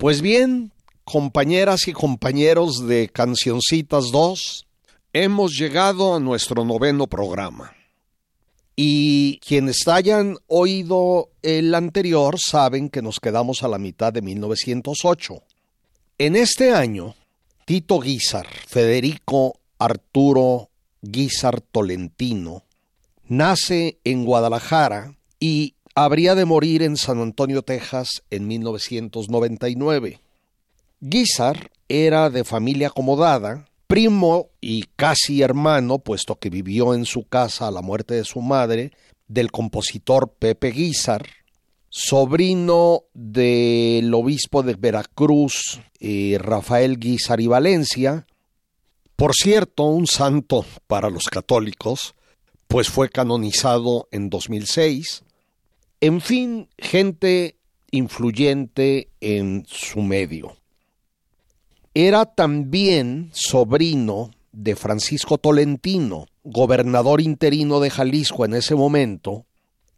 Pues bien, compañeras y compañeros de Cancioncitas 2, hemos llegado a nuestro noveno programa. Y quienes hayan oído el anterior saben que nos quedamos a la mitad de 1908. En este año, Tito Guizar, Federico Arturo Guizar Tolentino, nace en Guadalajara y habría de morir en San Antonio, Texas, en 1999. Guizar era de familia acomodada, primo y casi hermano, puesto que vivió en su casa a la muerte de su madre, del compositor Pepe Guizar, sobrino del obispo de Veracruz, eh, Rafael Guizar y Valencia, por cierto, un santo para los católicos, pues fue canonizado en 2006, en fin, gente influyente en su medio. Era también sobrino de Francisco Tolentino, gobernador interino de Jalisco en ese momento,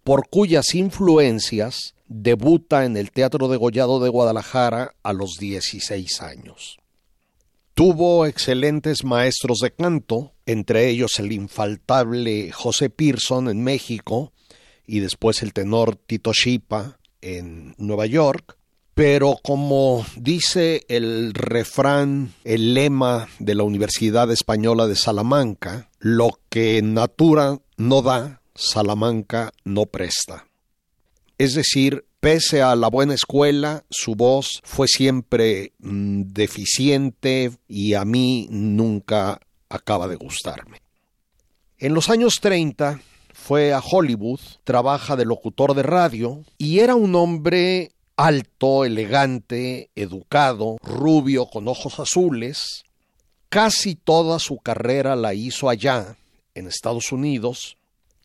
por cuyas influencias debuta en el Teatro de Gollado de Guadalajara a los 16 años. Tuvo excelentes maestros de canto, entre ellos el infaltable José Pearson en México, y después el tenor Tito Shipa en Nueva York. Pero como dice el refrán, el lema de la Universidad Española de Salamanca, lo que natura no da, Salamanca no presta. Es decir, pese a la buena escuela, su voz fue siempre mm, deficiente y a mí nunca acaba de gustarme. En los años 30, fue a Hollywood, trabaja de locutor de radio y era un hombre alto, elegante, educado, rubio, con ojos azules. Casi toda su carrera la hizo allá, en Estados Unidos,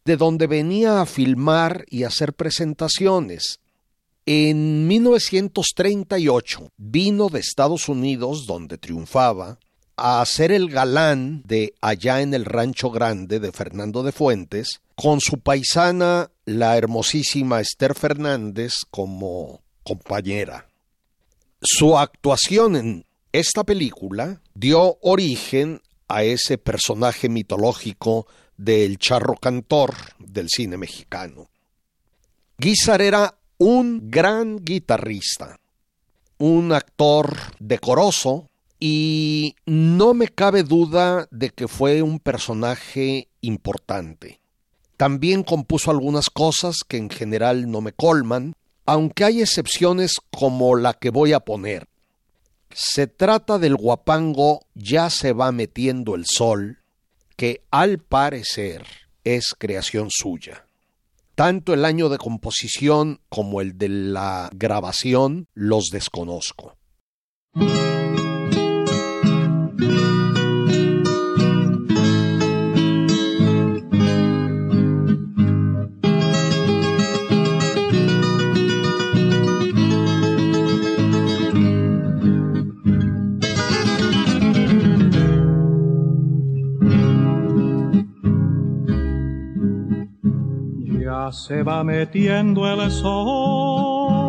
de donde venía a filmar y hacer presentaciones. En 1938 vino de Estados Unidos, donde triunfaba, a ser el galán de Allá en el Rancho Grande de Fernando de Fuentes, con su paisana, la hermosísima Esther Fernández, como compañera. Su actuación en esta película dio origen a ese personaje mitológico del charro cantor del cine mexicano. Guizar era un gran guitarrista, un actor decoroso, y no me cabe duda de que fue un personaje importante. También compuso algunas cosas que en general no me colman, aunque hay excepciones como la que voy a poner. Se trata del guapango Ya se va metiendo el sol, que al parecer es creación suya. Tanto el año de composición como el de la grabación los desconozco. Se va metiendo el sol.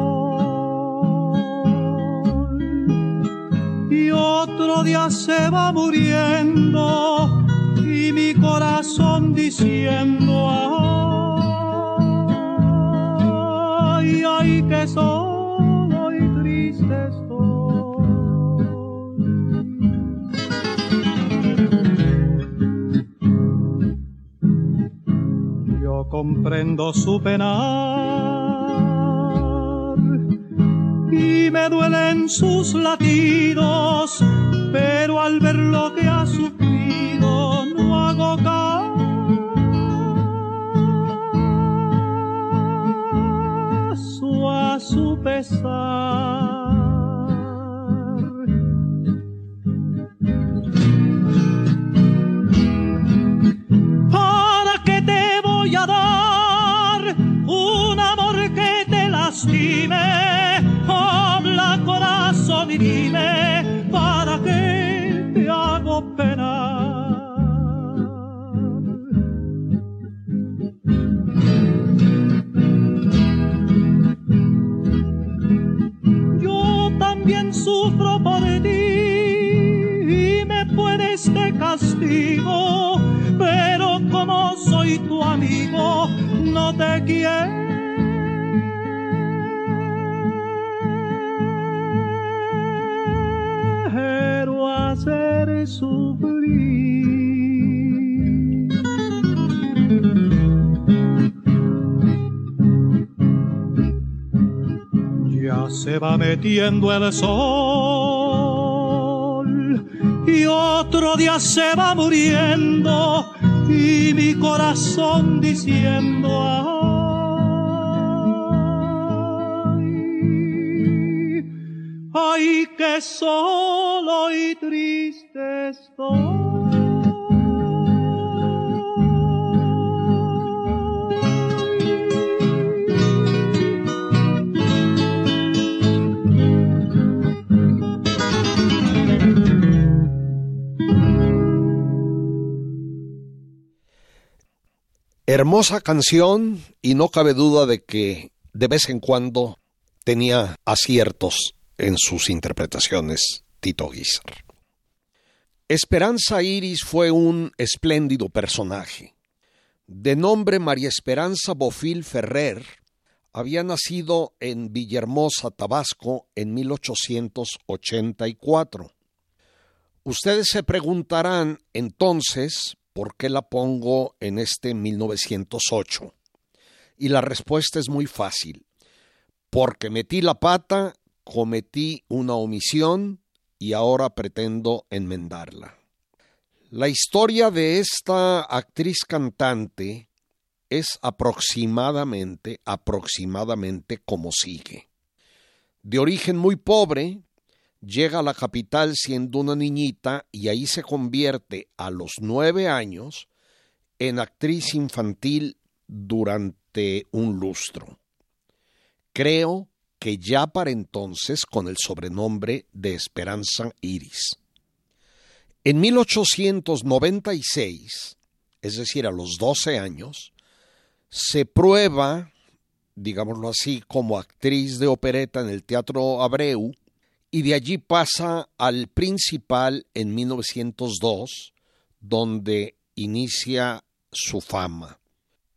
Y otro día se va muriendo y mi corazón diciendo ay, ay que solo y triste comprendo su penar y me duelen sus latidos, pero al ver lo que ha sufrido no hago caso a su pesar. Lastime? Habla corazón y dime, ¿para qué te hago penar? Yo también sufro por ti y me puedes de castigo, pero como soy tu amigo, no te quiero se va metiendo el sol y otro día se va muriendo y mi corazón diciendo ay, ay que solo y triste estoy. Hermosa canción y no cabe duda de que de vez en cuando tenía aciertos en sus interpretaciones Tito Guizar. Esperanza Iris fue un espléndido personaje. De nombre María Esperanza Bofil Ferrer, había nacido en Villahermosa, Tabasco, en 1884. Ustedes se preguntarán entonces por qué la pongo en este 1908. Y la respuesta es muy fácil. Porque metí la pata, cometí una omisión y ahora pretendo enmendarla. La historia de esta actriz cantante es aproximadamente, aproximadamente como sigue. De origen muy pobre, llega a la capital siendo una niñita y ahí se convierte a los nueve años en actriz infantil durante un lustro. Creo que ya para entonces con el sobrenombre de Esperanza Iris. En 1896, es decir, a los 12 años, se prueba, digámoslo así, como actriz de opereta en el Teatro Abreu y de allí pasa al principal en 1902, donde inicia su fama.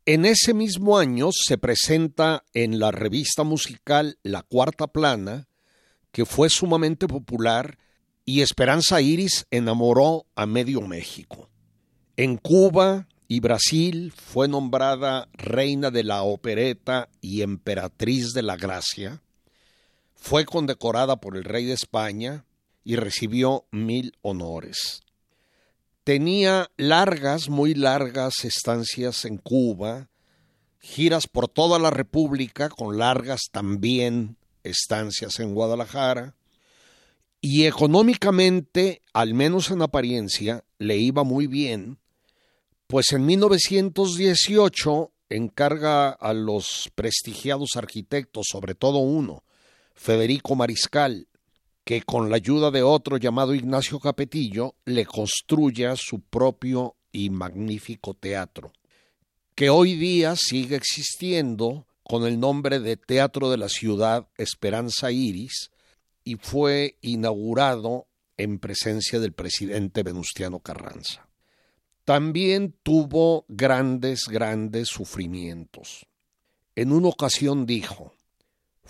En ese mismo año se presenta en la revista musical La Cuarta Plana, que fue sumamente popular y Esperanza Iris enamoró a medio México. En Cuba y Brasil fue nombrada reina de la opereta y emperatriz de la gracia. Fue condecorada por el rey de España y recibió mil honores. Tenía largas, muy largas estancias en Cuba, giras por toda la República con largas también estancias en Guadalajara, y económicamente, al menos en apariencia, le iba muy bien, pues en 1918 encarga a los prestigiados arquitectos, sobre todo uno, Federico Mariscal, que con la ayuda de otro llamado Ignacio Capetillo le construya su propio y magnífico teatro, que hoy día sigue existiendo con el nombre de Teatro de la Ciudad Esperanza Iris y fue inaugurado en presencia del presidente Venustiano Carranza. También tuvo grandes, grandes sufrimientos. En una ocasión dijo,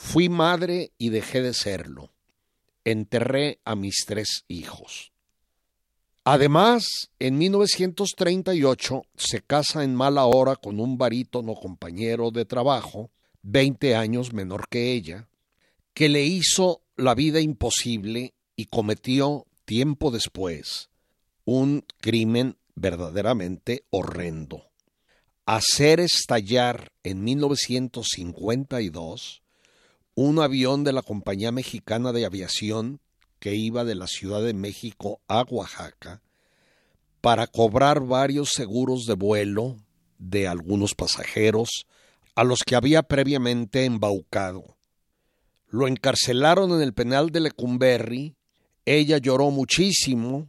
fui madre y dejé de serlo. Enterré a mis tres hijos. Además, en 1938 se casa en mala hora con un barítono compañero de trabajo, 20 años menor que ella, que le hizo la vida imposible y cometió tiempo después un crimen verdaderamente horrendo. Hacer estallar en 1952 un avión de la Compañía Mexicana de Aviación que iba de la Ciudad de México a Oaxaca para cobrar varios seguros de vuelo de algunos pasajeros a los que había previamente embaucado. Lo encarcelaron en el penal de Lecumberri, ella lloró muchísimo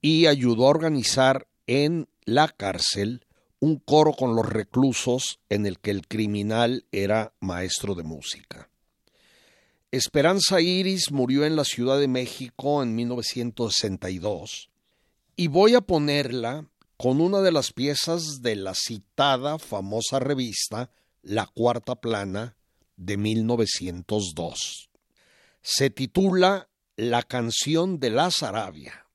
y ayudó a organizar en la cárcel un coro con los reclusos en el que el criminal era maestro de música. Esperanza Iris murió en la Ciudad de México en 1962 y voy a ponerla con una de las piezas de la citada famosa revista La Cuarta Plana de 1902. Se titula La canción de la Sarabia.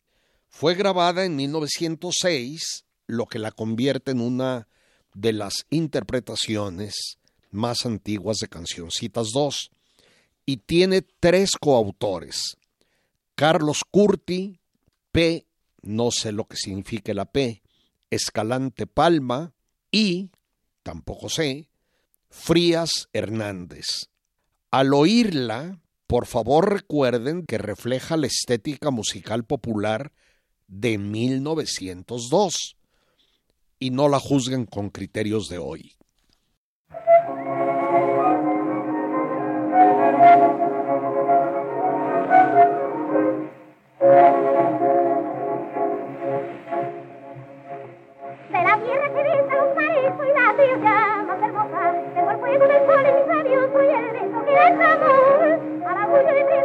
Fue grabada en 1906, lo que la convierte en una de las interpretaciones más antiguas de Cancioncitas 2 y tiene tres coautores. Carlos Curti, P, no sé lo que significa la P, Escalante Palma y, tampoco sé, Frías Hernández. Al oírla, por favor recuerden que refleja la estética musical popular de 1902 y no la juzguen con criterios de hoy.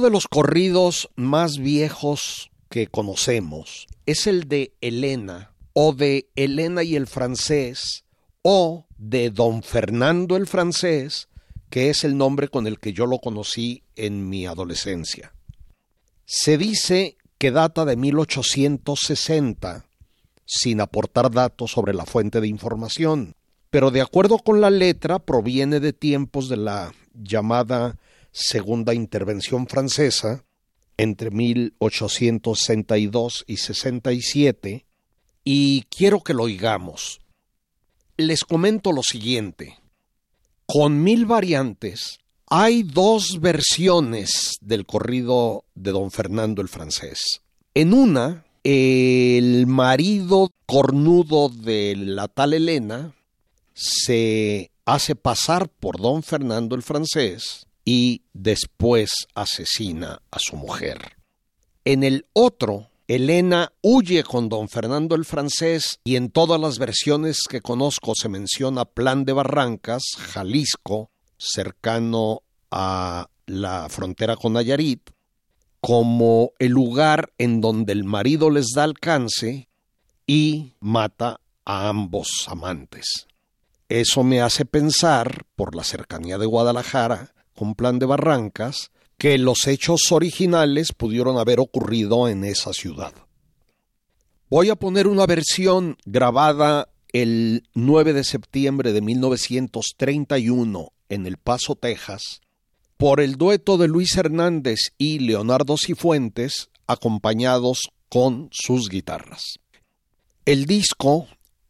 De los corridos más viejos que conocemos es el de Elena, o de Elena y el francés, o de Don Fernando el francés, que es el nombre con el que yo lo conocí en mi adolescencia. Se dice que data de 1860, sin aportar datos sobre la fuente de información, pero de acuerdo con la letra proviene de tiempos de la llamada Segunda Intervención Francesa, entre 1862 y 67, y quiero que lo oigamos. Les comento lo siguiente. Con mil variantes, hay dos versiones del corrido de don Fernando el francés. En una, el marido cornudo de la tal Elena se hace pasar por don Fernando el francés y después asesina a su mujer. En el otro, Elena huye con don Fernando el francés y en todas las versiones que conozco se menciona Plan de Barrancas, Jalisco, cercano a la frontera con Nayarit, como el lugar en donde el marido les da alcance y mata a ambos amantes. Eso me hace pensar, por la cercanía de Guadalajara, con plan de Barrancas, que los hechos originales pudieron haber ocurrido en esa ciudad. Voy a poner una versión grabada el 9 de septiembre de 1931 en El Paso, Texas, por el dueto de Luis Hernández y Leonardo Cifuentes, acompañados con sus guitarras. El disco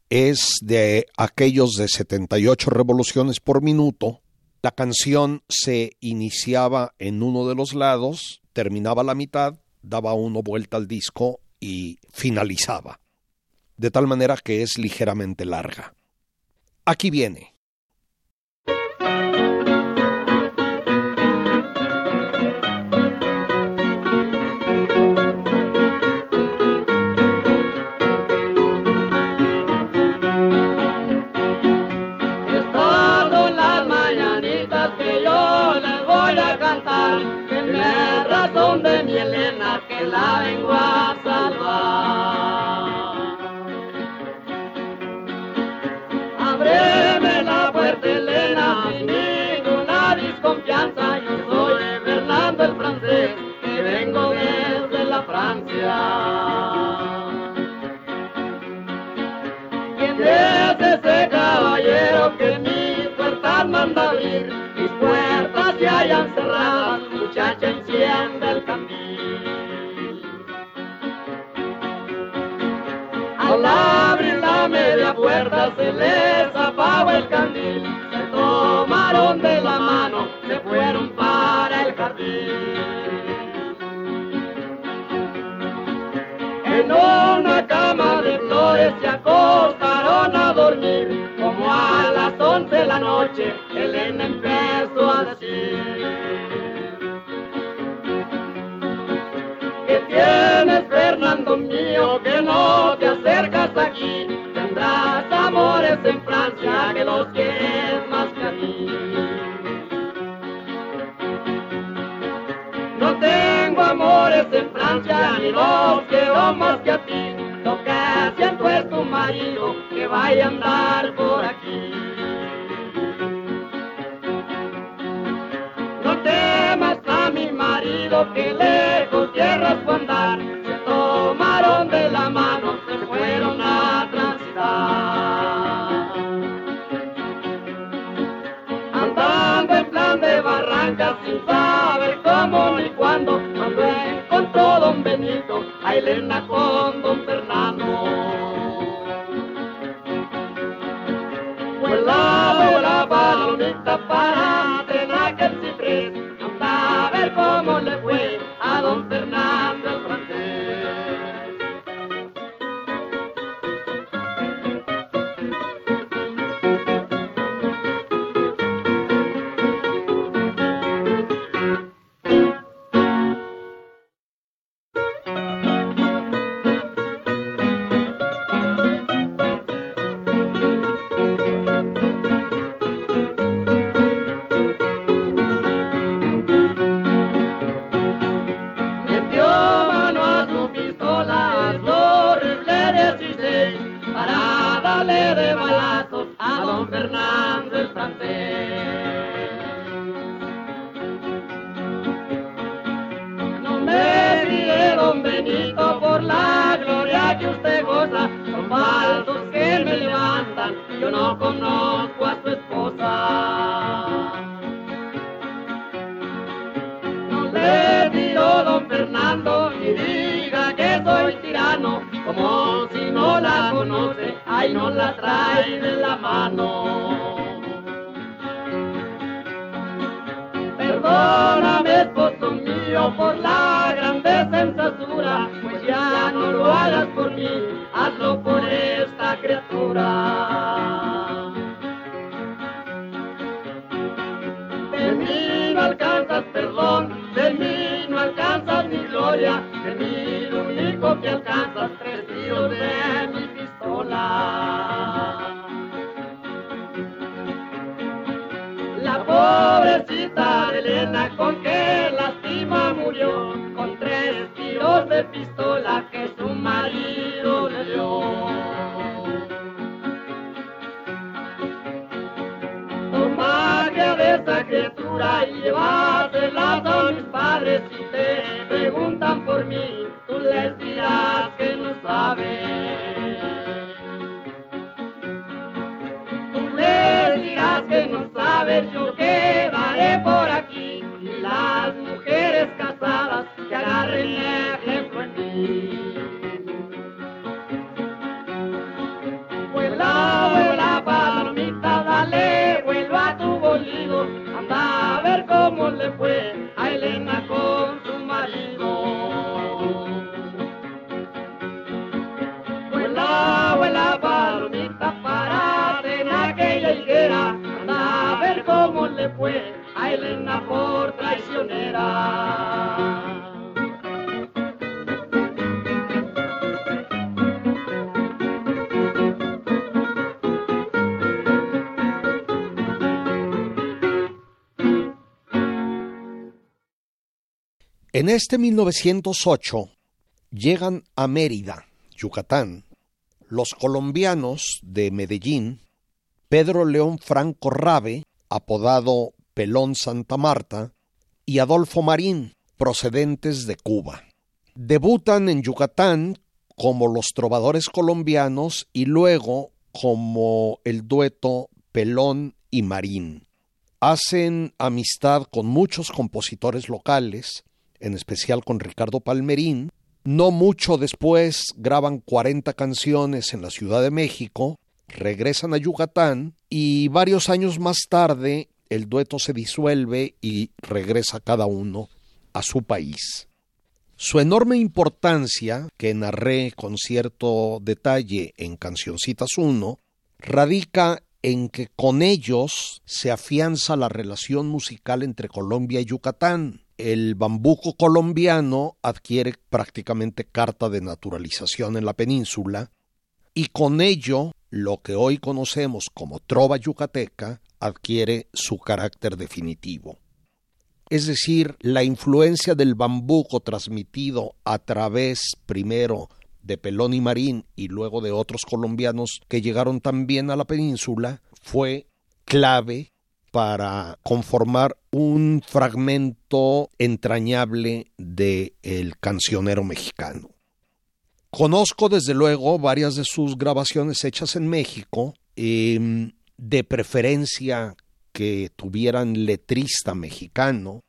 es de aquellos de 78 revoluciones por minuto, la canción se iniciaba en uno de los lados, terminaba la mitad, daba uno vuelta al disco y finalizaba. De tal manera que es ligeramente larga. Aquí viene. La vengo a salvar. Ábreme la puerta, Elena, sin ninguna desconfianza. Yo soy Fernando el francés, que vengo desde la Francia. ¿Quién es ese caballero que mi puerta manda abrir? Mis puertas se hayan cerrado, se les apagó el candil, se tomaron de la mano, se fueron para el jardín. En una cama de flores se acostaron a dormir, como a las once de la noche Ni los quiero más que a ti. Lo que siento es tu marido que vaya a andar Benito a Elena con don Fernando. Vuela, vuela, palomita pistola que su marido le dio. Toma que de esa criatura y va. En este 1908 llegan a Mérida, Yucatán, los colombianos de Medellín, Pedro León Franco Rabe, apodado Pelón Santa Marta, y Adolfo Marín, procedentes de Cuba. Debutan en Yucatán como los trovadores colombianos y luego como el dueto Pelón y Marín. Hacen amistad con muchos compositores locales, en especial con Ricardo Palmerín. No mucho después graban 40 canciones en la Ciudad de México, regresan a Yucatán y varios años más tarde el dueto se disuelve y regresa cada uno a su país. Su enorme importancia, que narré con cierto detalle en Cancioncitas 1, radica en que con ellos se afianza la relación musical entre Colombia y Yucatán. El bambuco colombiano adquiere prácticamente carta de naturalización en la península y con ello lo que hoy conocemos como trova yucateca adquiere su carácter definitivo. Es decir, la influencia del bambuco transmitido a través primero de Pelón y Marín y luego de otros colombianos que llegaron también a la península fue clave para conformar un fragmento entrañable del el cancionero mexicano. Conozco desde luego varias de sus grabaciones hechas en México, eh, de preferencia que tuvieran letrista mexicano,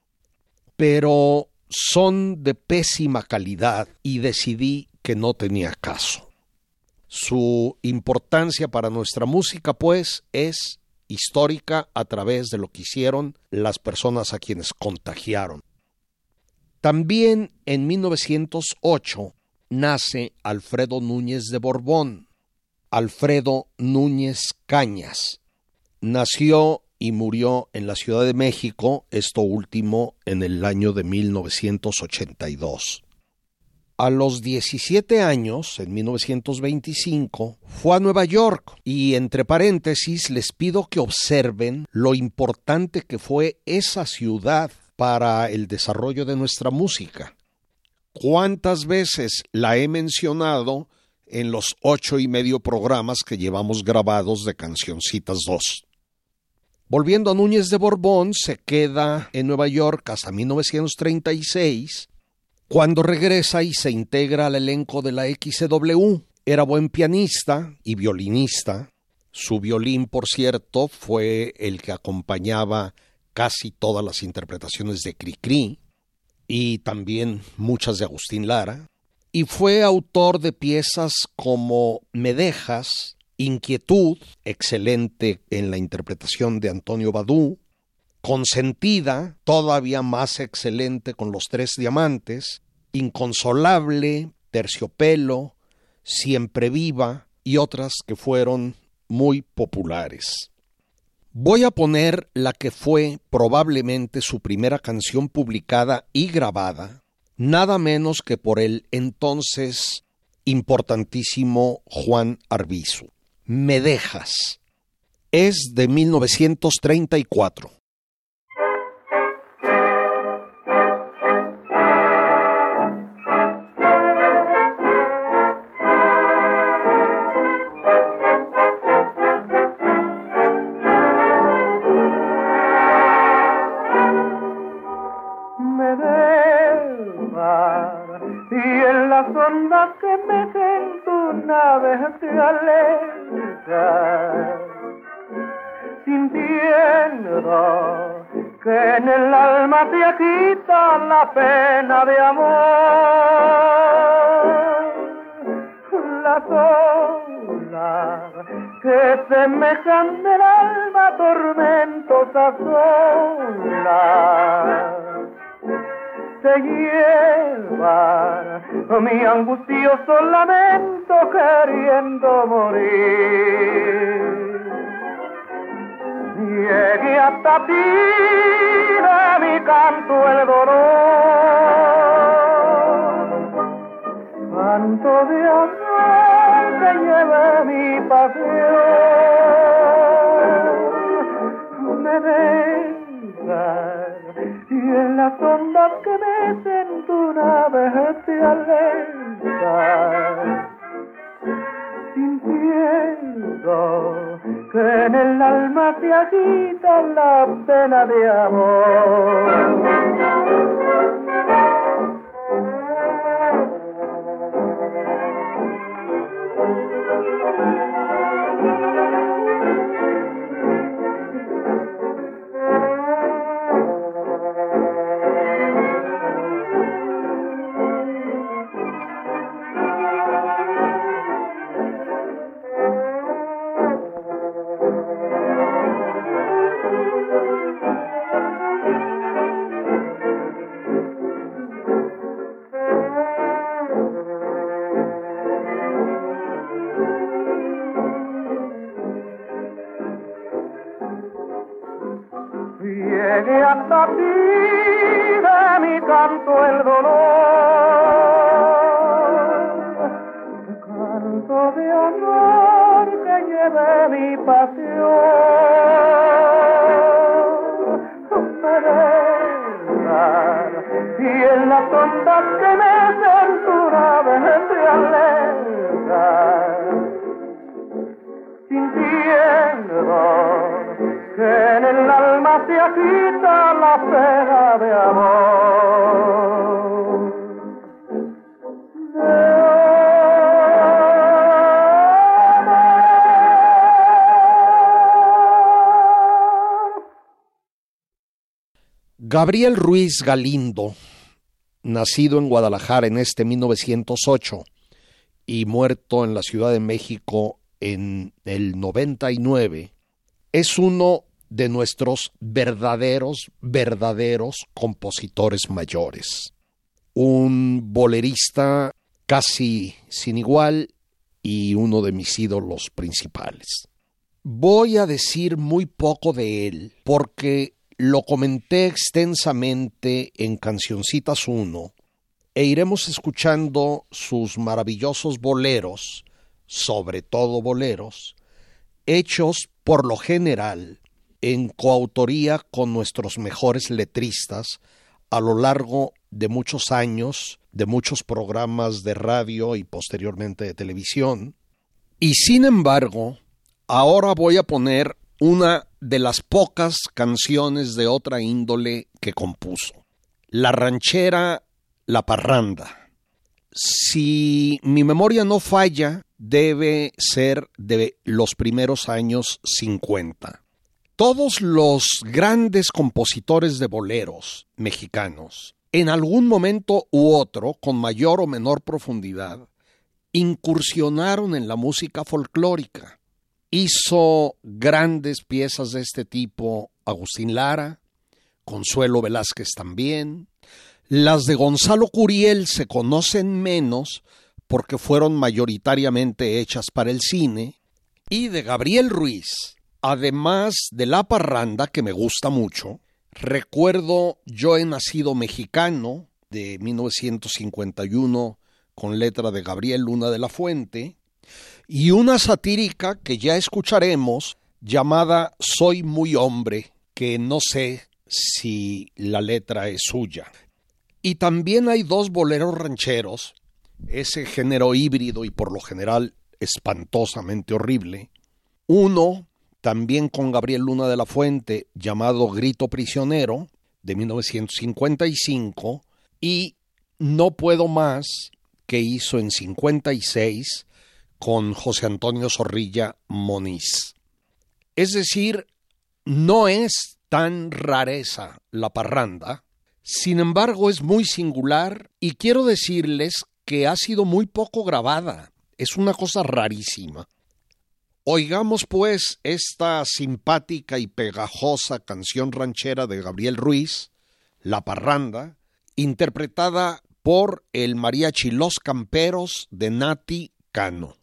pero son de pésima calidad y decidí que no tenía caso. Su importancia para nuestra música, pues, es histórica a través de lo que hicieron las personas a quienes contagiaron. También en 1908 nace Alfredo Núñez de Borbón, Alfredo Núñez Cañas. Nació y murió en la Ciudad de México, esto último en el año de 1982. A los 17 años, en 1925, fue a Nueva York y entre paréntesis les pido que observen lo importante que fue esa ciudad para el desarrollo de nuestra música. ¿Cuántas veces la he mencionado en los ocho y medio programas que llevamos grabados de Cancioncitas 2? Volviendo a Núñez de Borbón, se queda en Nueva York hasta 1936 cuando regresa y se integra al elenco de la XCW, era buen pianista y violinista. Su violín, por cierto, fue el que acompañaba casi todas las interpretaciones de Cricri y también muchas de Agustín Lara. Y fue autor de piezas como Me dejas, Inquietud, excelente en la interpretación de Antonio Badú, consentida, todavía más excelente con los tres diamantes, inconsolable, terciopelo, siempre viva y otras que fueron muy populares. Voy a poner la que fue probablemente su primera canción publicada y grabada, nada menos que por el entonces importantísimo Juan Arbizu. Me dejas. Es de 1934. Te alejas, sintiendo que en el alma te agita la pena de amor. Las olas que semejan del alma tormentosas olas se lleva mi angustioso lamento queriendo morir. Llegué hasta ti de mi canto el dolor, canto de amor que lleve mi pasión. Me dejas en las ondas que mecen tu nave te alejas, sintiendo que en el alma te agita la pena de amor. Gabriel Ruiz Galindo, nacido en Guadalajara en este 1908 y muerto en la Ciudad de México en el 99, es uno de nuestros verdaderos, verdaderos compositores mayores. Un bolerista casi sin igual y uno de mis ídolos principales. Voy a decir muy poco de él porque lo comenté extensamente en Cancioncitas 1 e iremos escuchando sus maravillosos boleros, sobre todo boleros, hechos por lo general en coautoría con nuestros mejores letristas a lo largo de muchos años, de muchos programas de radio y posteriormente de televisión. Y sin embargo, ahora voy a poner una de las pocas canciones de otra índole que compuso. La ranchera La Parranda. Si mi memoria no falla, debe ser de los primeros años 50. Todos los grandes compositores de boleros mexicanos, en algún momento u otro, con mayor o menor profundidad, incursionaron en la música folclórica. Hizo grandes piezas de este tipo Agustín Lara, Consuelo Velázquez también. Las de Gonzalo Curiel se conocen menos porque fueron mayoritariamente hechas para el cine. Y de Gabriel Ruiz, además de La Parranda, que me gusta mucho, recuerdo Yo he nacido mexicano de 1951 con letra de Gabriel Luna de la Fuente, y una satírica que ya escucharemos llamada Soy muy hombre, que no sé si la letra es suya. Y también hay dos boleros rancheros, ese género híbrido y por lo general espantosamente horrible. Uno, también con Gabriel Luna de la Fuente, llamado Grito Prisionero, de 1955, y No Puedo Más, que hizo en 56 con José Antonio Zorrilla Moniz. Es decir, no es tan rareza la parranda, sin embargo es muy singular y quiero decirles que ha sido muy poco grabada. Es una cosa rarísima. Oigamos pues esta simpática y pegajosa canción ranchera de Gabriel Ruiz, La Parranda, interpretada por el mariachi Los Camperos de Nati Cano.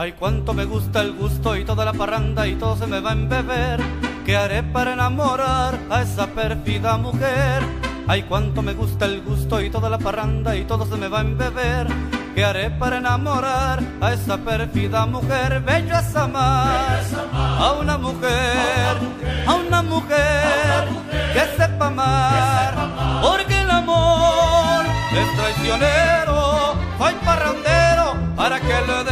Ay, cuánto me gusta el gusto y toda la parranda y todo se me va a embeber. ¿Qué haré para enamorar a esa pérfida mujer? Ay, cuánto me gusta el gusto y toda la parranda y todo se me va a embeber. ¿Qué haré para enamorar a esa pérfida mujer? Bello es amar a una mujer, a una mujer que sepa amar, porque el amor es traicionero, hay parrandero para que le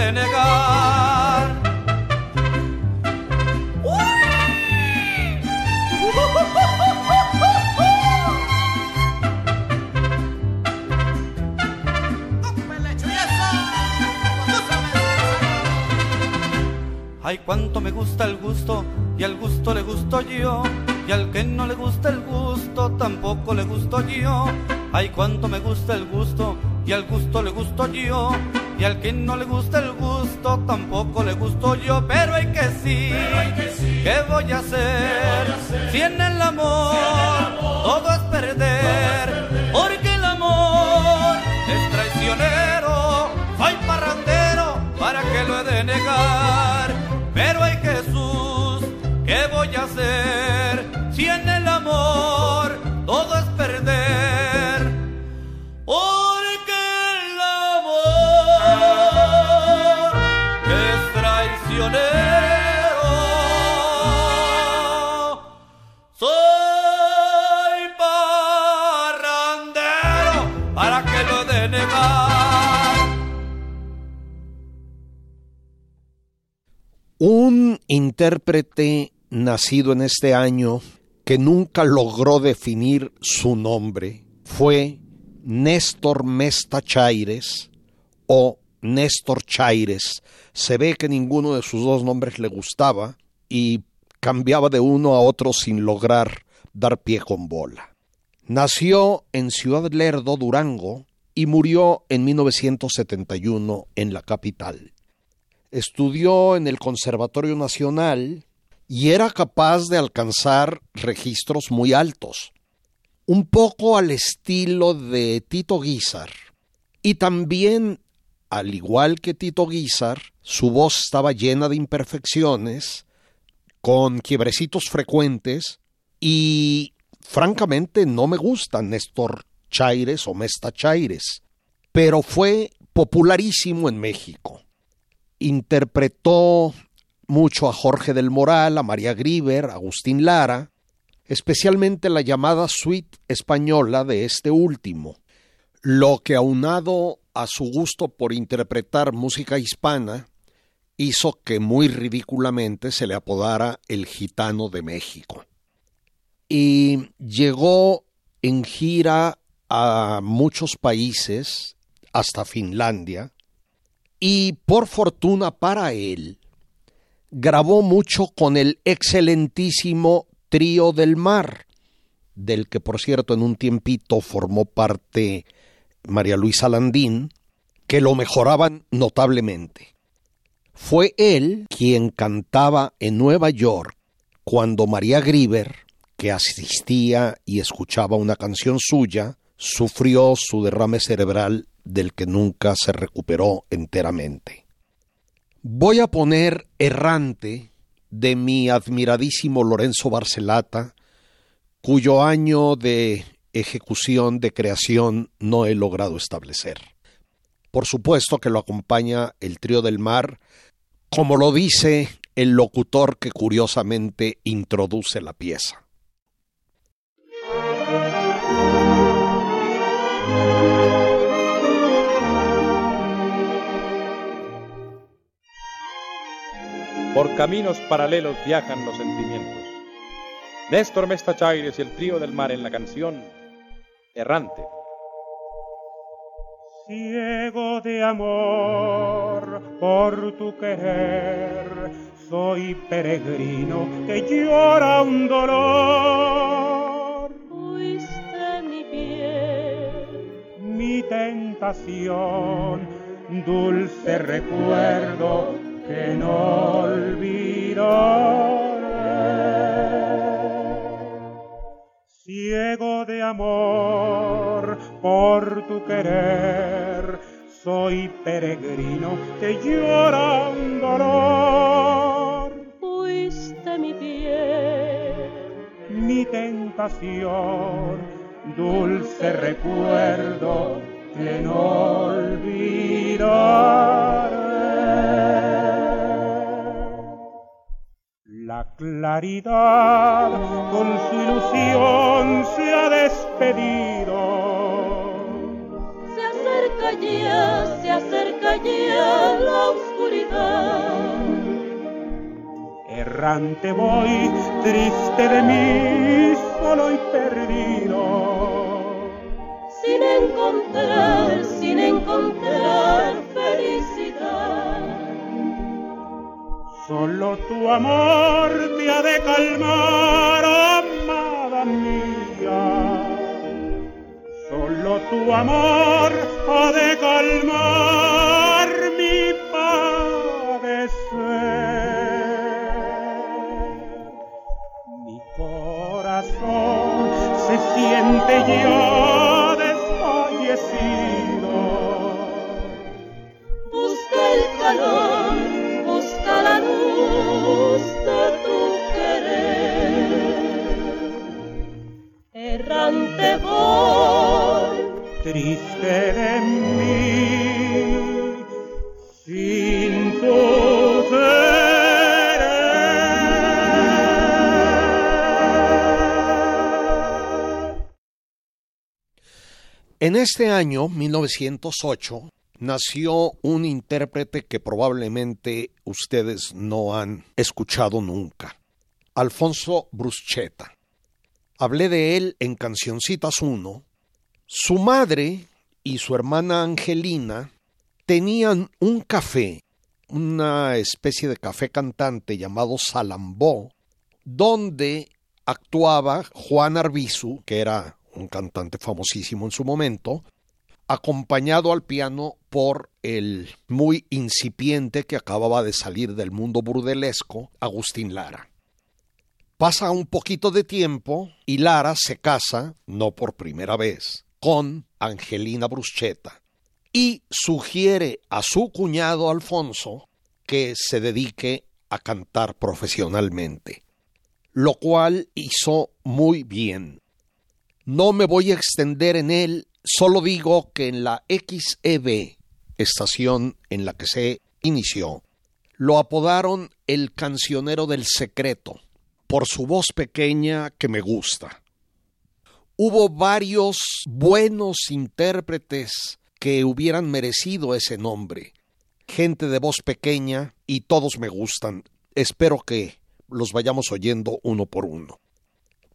Ay, cuánto me gusta el gusto y al gusto le gusto yo. Y al que no le gusta el gusto tampoco le gusto yo. Ay, cuánto me gusta el gusto y al gusto le gusto yo. Y al que no le gusta el gusto tampoco le gusto yo. Pero hay que sí, ¿qué voy a hacer? Si en el amor, todo es perder. Porque el amor es traicionero. Hay parrandero para que lo he de negar. Intérprete nacido en este año que nunca logró definir su nombre fue Néstor Mesta Chaires o Néstor Chaires. Se ve que ninguno de sus dos nombres le gustaba y cambiaba de uno a otro sin lograr dar pie con bola. Nació en Ciudad Lerdo, Durango, y murió en 1971 en la capital. Estudió en el Conservatorio Nacional y era capaz de alcanzar registros muy altos, un poco al estilo de Tito Guizar. Y también, al igual que Tito Guizar, su voz estaba llena de imperfecciones, con quiebrecitos frecuentes, y francamente no me gustan Néstor Chaires o Mesta Chaires, pero fue popularísimo en México. Interpretó mucho a Jorge del Moral, a María Grieber, a Agustín Lara, especialmente la llamada suite española de este último, lo que aunado a su gusto por interpretar música hispana, hizo que muy ridículamente se le apodara el gitano de México. Y llegó en gira a muchos países, hasta Finlandia, y por fortuna para él, grabó mucho con el excelentísimo Trío del Mar, del que por cierto en un tiempito formó parte María Luisa Landín, que lo mejoraban notablemente. Fue él quien cantaba en Nueva York cuando María Grieber, que asistía y escuchaba una canción suya, sufrió su derrame cerebral del que nunca se recuperó enteramente. Voy a poner errante de mi admiradísimo Lorenzo Barcelata, cuyo año de ejecución, de creación, no he logrado establecer. Por supuesto que lo acompaña el trío del mar, como lo dice el locutor que curiosamente introduce la pieza. Por caminos paralelos viajan los sentimientos. Néstor Mestachaires y el trío del mar en la canción Errante. Ciego de amor por tu querer, soy peregrino que llora un dolor. Fuiste mi piel, mi tentación, dulce recuerdo que no olvidaré. Ciego de amor por tu querer, soy peregrino que llora un dolor. fuiste mi piel, Mi tentación, dulce recuerdo que no olvidaré. Claridad con su ilusión se ha despedido. se acerca ya, se acerca ya la oscuridad. Errante voy, triste de mí, solo y perdido. Sin encontrar, sin encontrar Solo tu amor me ha de calmar, amada mía. Solo tu amor ha de calmar mi padecer. Mi corazón se siente ya desfallecido. Busca el calor, Errante voy, triste de mí, sin tu querer. En este año, 1908, nació un intérprete que probablemente ustedes no han escuchado nunca, Alfonso Bruschetta. Hablé de él en Cancioncitas 1. Su madre y su hermana Angelina tenían un café, una especie de café cantante llamado Salambó, donde actuaba Juan Arbizu, que era un cantante famosísimo en su momento, acompañado al piano por el muy incipiente que acababa de salir del mundo burdelesco, Agustín Lara. Pasa un poquito de tiempo y Lara se casa, no por primera vez, con Angelina Bruschetta y sugiere a su cuñado Alfonso que se dedique a cantar profesionalmente, lo cual hizo muy bien. No me voy a extender en él, solo digo que en la XEB, estación en la que se inició, lo apodaron el cancionero del secreto, por su voz pequeña que me gusta. Hubo varios buenos intérpretes que hubieran merecido ese nombre. Gente de voz pequeña y todos me gustan. Espero que los vayamos oyendo uno por uno.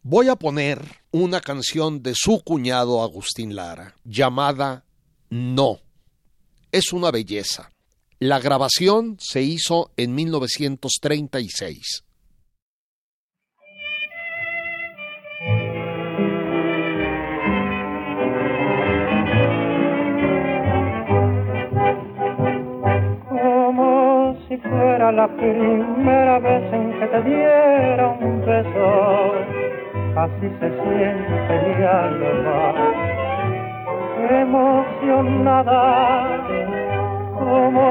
Voy a poner una canción de su cuñado Agustín Lara llamada No. Es una belleza. La grabación se hizo en 1936. Fuera la primera vez en que te diera un beso, así se siente mi alma, emocionada, como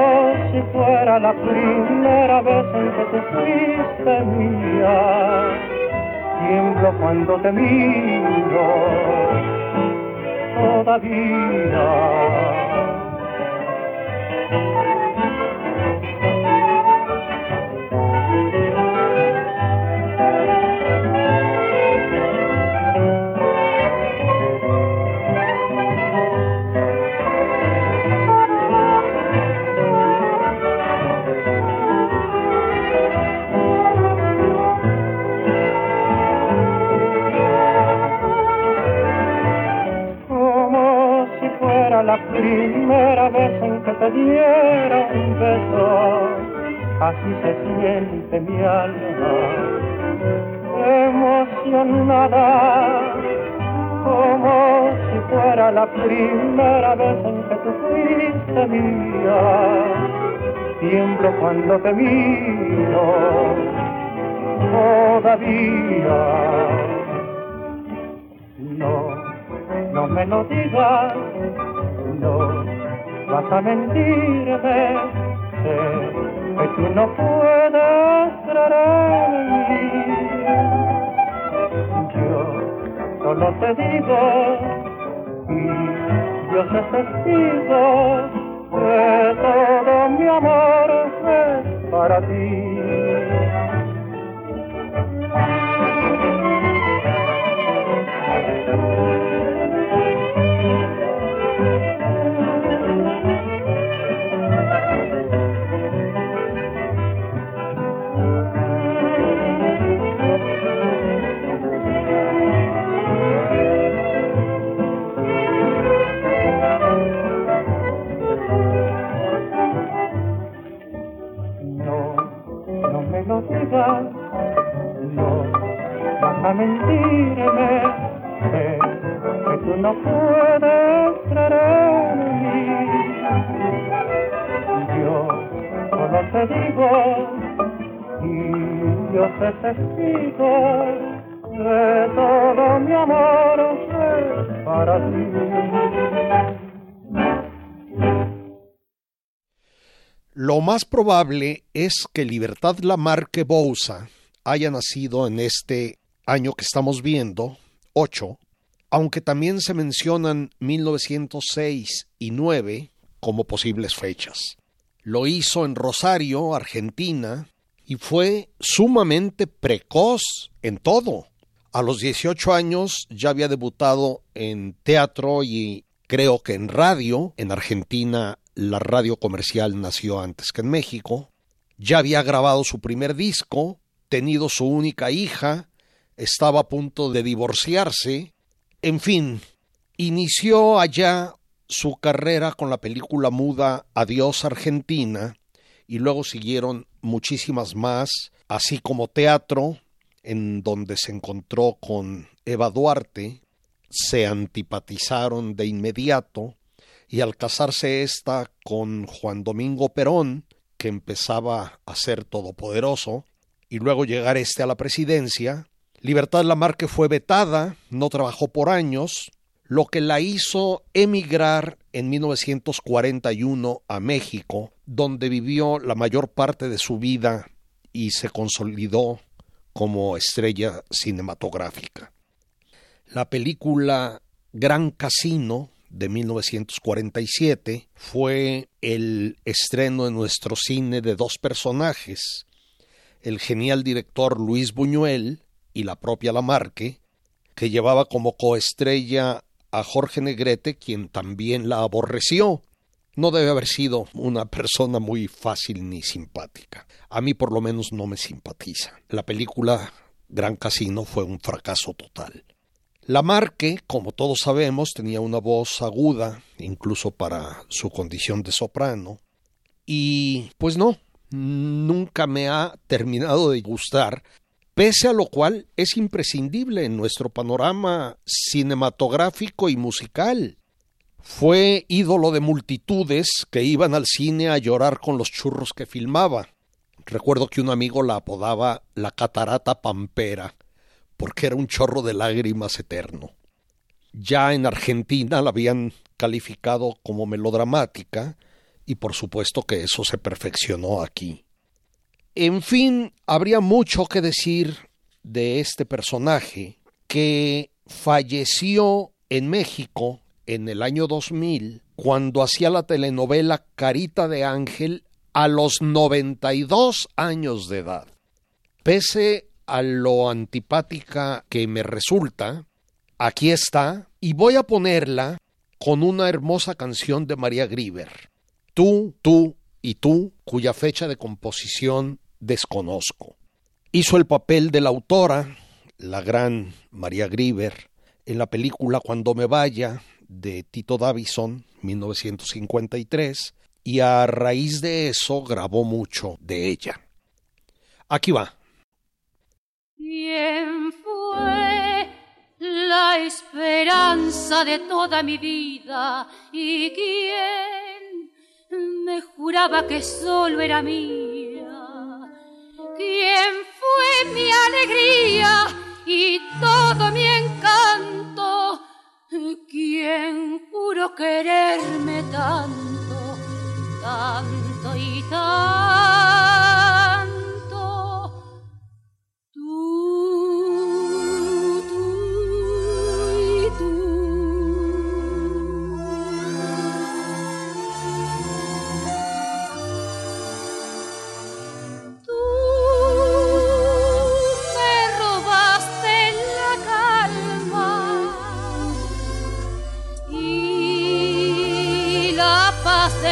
si fuera la primera vez en que te fuiste mía, tiemblo cuando te miro, todavía. Primera vez en que te diera un beso, así se siente mi alma, emocionada, como si fuera la primera vez en que tú fuiste mía. Tiemblo cuando te miro, todavía. No no me lo digas, vas a mentirme, sé que tú no puedes creer en mí. Yo solo te digo, y Dios es testigo, que todo mi amor es para ti. No vas a mentirme, sé que tú no puedes creer en mí. Yo solo te digo, y yo te testigo, de todo mi amor para ti. Lo más probable es que Libertad Lamarque Bouza haya nacido en este año que estamos viendo, 8, aunque también se mencionan 1906 y 9 como posibles fechas. Lo hizo en Rosario, Argentina, y fue sumamente precoz en todo. A los 18 años ya había debutado en teatro y creo que en radio. En Argentina la radio comercial nació antes que en México, ya había grabado su primer disco, tenido su única hija, estaba a punto de divorciarse, en fin, inició allá su carrera con la película muda Adiós Argentina y luego siguieron muchísimas más, así como teatro, en donde se encontró con Eva Duarte, se antipatizaron de inmediato, y al casarse ésta con Juan Domingo Perón, que empezaba a ser todopoderoso, y luego llegar éste a la presidencia, Libertad Lamarque fue vetada, no trabajó por años, lo que la hizo emigrar en 1941 a México, donde vivió la mayor parte de su vida y se consolidó como estrella cinematográfica. La película Gran Casino de 1947 fue el estreno en nuestro cine de dos personajes, el genial director Luis Buñuel y la propia Lamarque, que llevaba como coestrella a Jorge Negrete, quien también la aborreció. No debe haber sido una persona muy fácil ni simpática. A mí por lo menos no me simpatiza. La película Gran Casino fue un fracaso total. Lamarque, como todos sabemos, tenía una voz aguda, incluso para su condición de soprano, y pues no, nunca me ha terminado de gustar, pese a lo cual es imprescindible en nuestro panorama cinematográfico y musical. Fue ídolo de multitudes que iban al cine a llorar con los churros que filmaba. Recuerdo que un amigo la apodaba la catarata pampera, porque era un chorro de lágrimas eterno. Ya en Argentina la habían calificado como melodramática y por supuesto que eso se perfeccionó aquí. En fin, habría mucho que decir de este personaje que falleció en México en el año 2000 cuando hacía la telenovela Carita de Ángel a los 92 años de edad. Pese a lo antipática que me resulta, aquí está, y voy a ponerla con una hermosa canción de María Grieber, Tú, tú y tú, cuya fecha de composición desconozco. Hizo el papel de la autora, la gran María Grieber, en la película Cuando me vaya de Tito Davison, 1953, y a raíz de eso grabó mucho de ella. Aquí va. ¿Quién fue la esperanza de toda mi vida y quién me juraba que solo era mía? ¿Quién fue mi alegría y todo mi encanto? ¿Quién juró quererme tanto, tanto y tanto? Tú,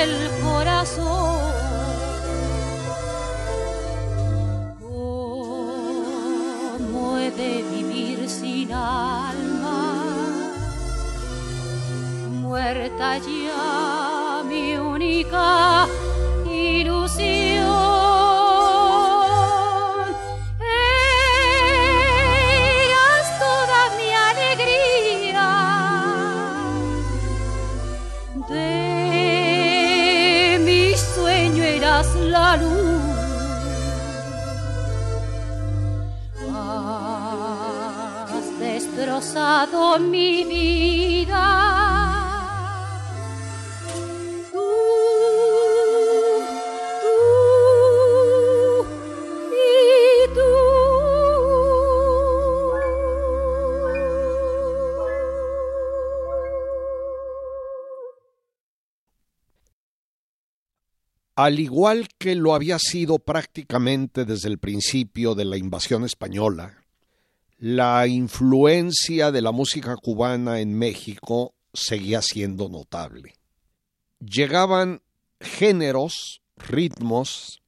del corazón. ¿Cómo de vivir sin alma? Muerta ya mi única mi vida. Al igual que lo había sido prácticamente desde el principio de la invasión española, la influencia de la música cubana en México seguía siendo notable. Llegaban géneros, ritmos,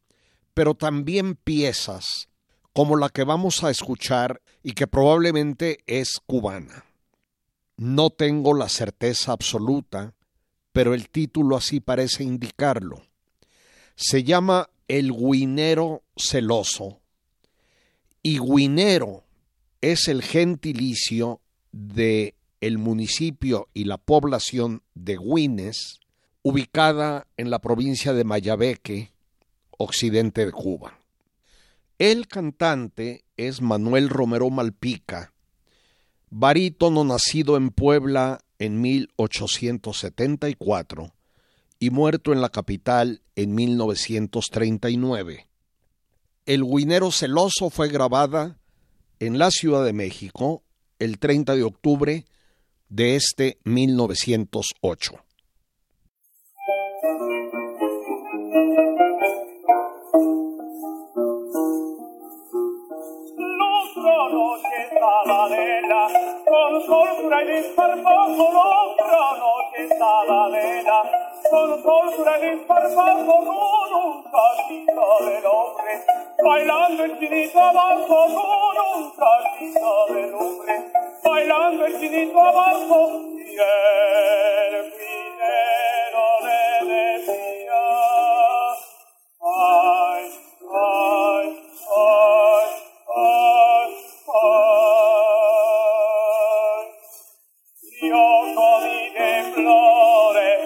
pero también piezas como la que vamos a escuchar y que probablemente es cubana. No tengo la certeza absoluta, pero el título así parece indicarlo. Se llama El Guinero Celoso y Guinero es el gentilicio de el municipio y la población de Guines, ubicada en la provincia de Mayabeque, occidente de Cuba. El cantante es Manuel Romero Malpica, barítono nacido en Puebla en 1874 y muerto en la capital en 1939. El Guinero Celoso fue grabada en la Ciudad de México el 30 de octubre de este 1908. Nera, con soltura y desparpajo, nera, con soltura y desparpajo, con un cachito del hombre, bailando el chinito abajo, con un cachito del hombre, bailando el chinito abajo, y el minero le decía, ay, ay, ay, ay, ay. Yo comí de flores,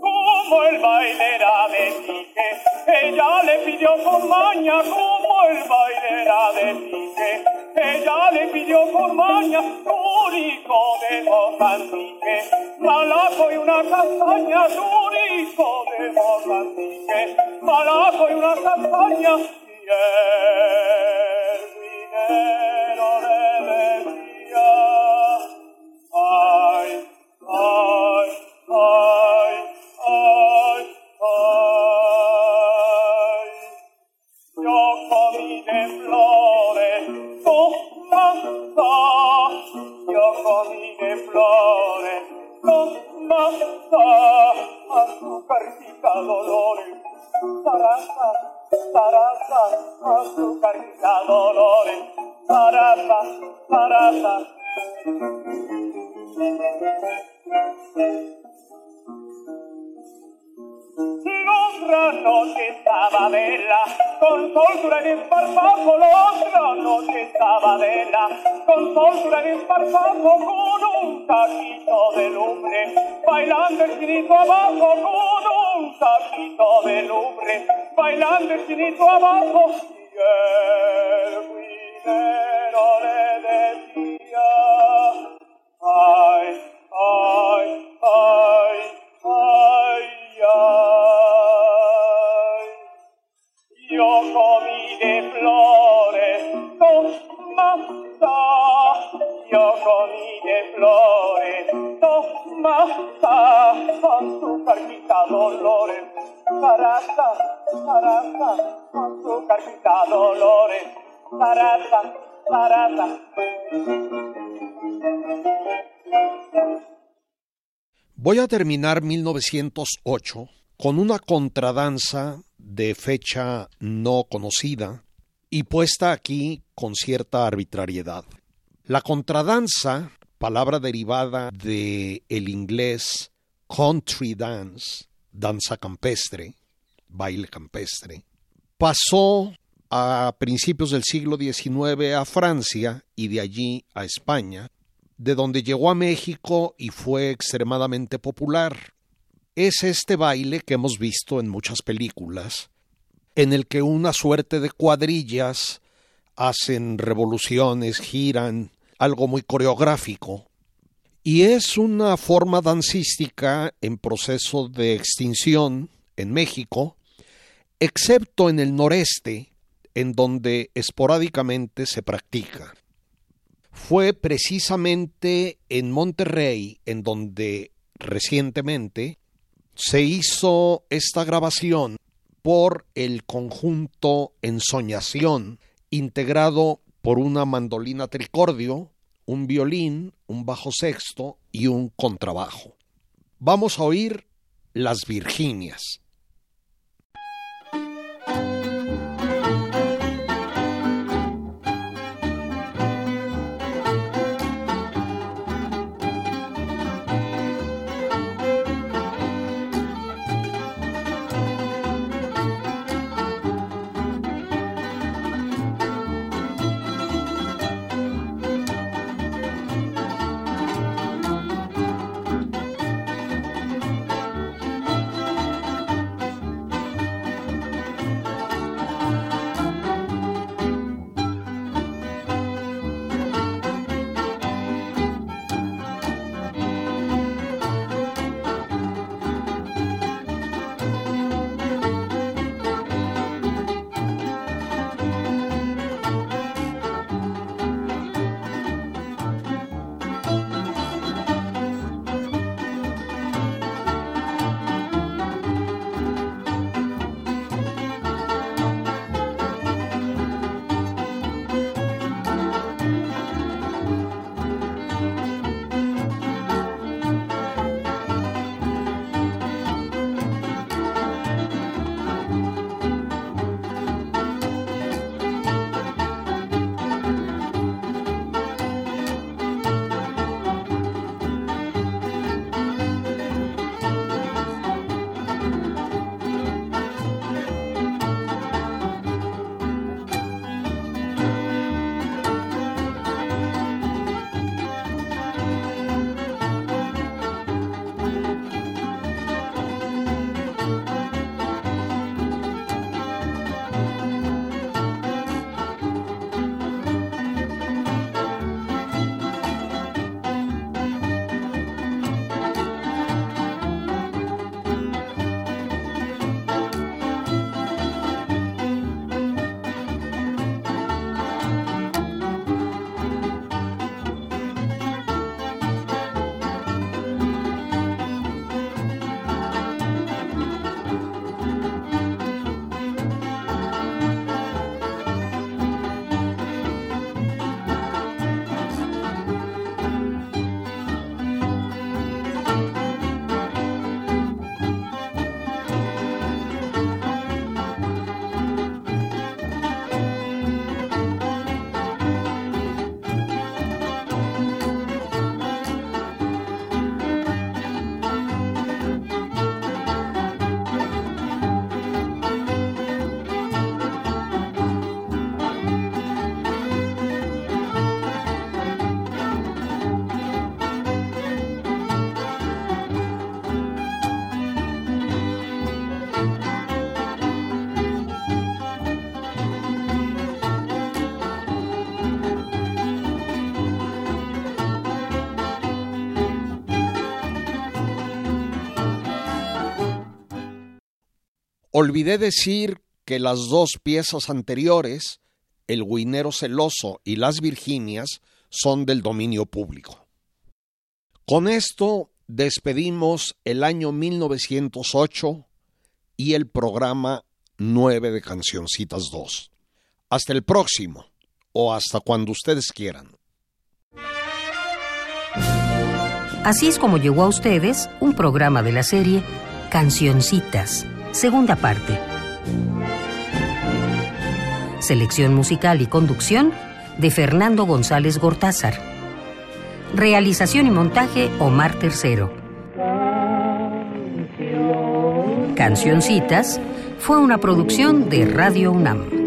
como el bailera de pique, ella le pidió con maña, como el bailera de pique, ella le pidió con maña, turico de Mozambique, malaco y una castaña, turico de Mozambique, malaco y una castaña, y Terminar 1908 con una contradanza de fecha no conocida y puesta aquí con cierta arbitrariedad. La contradanza, palabra derivada de el inglés country dance, danza campestre, baile campestre, pasó a principios del siglo XIX a Francia y de allí a España, de donde llegó a México y fue extremadamente popular. Es este baile que hemos visto en muchas películas, en el que una suerte de cuadrillas hacen revoluciones, giran, algo muy coreográfico, y es una forma dancística en proceso de extinción en México, excepto en el noreste, en donde esporádicamente se practica fue precisamente en Monterrey en donde recientemente se hizo esta grabación por el conjunto Ensoñación, integrado por una mandolina tricordio, un violín, un bajo sexto y un contrabajo. Vamos a oír Las Virginias. Olvidé decir que las dos piezas anteriores, El Guinero Celoso y Las Virginias, son del dominio público. Con esto despedimos el año 1908 y el programa 9 de Cancioncitas 2. Hasta el próximo o hasta cuando ustedes quieran. Así es como llegó a ustedes un programa de la serie Cancioncitas, segunda parte. Selección musical y conducción de Fernando González Gortázar. Realización y montaje Omar Tercero. Cancioncitas fue una producción de Radio UNAM.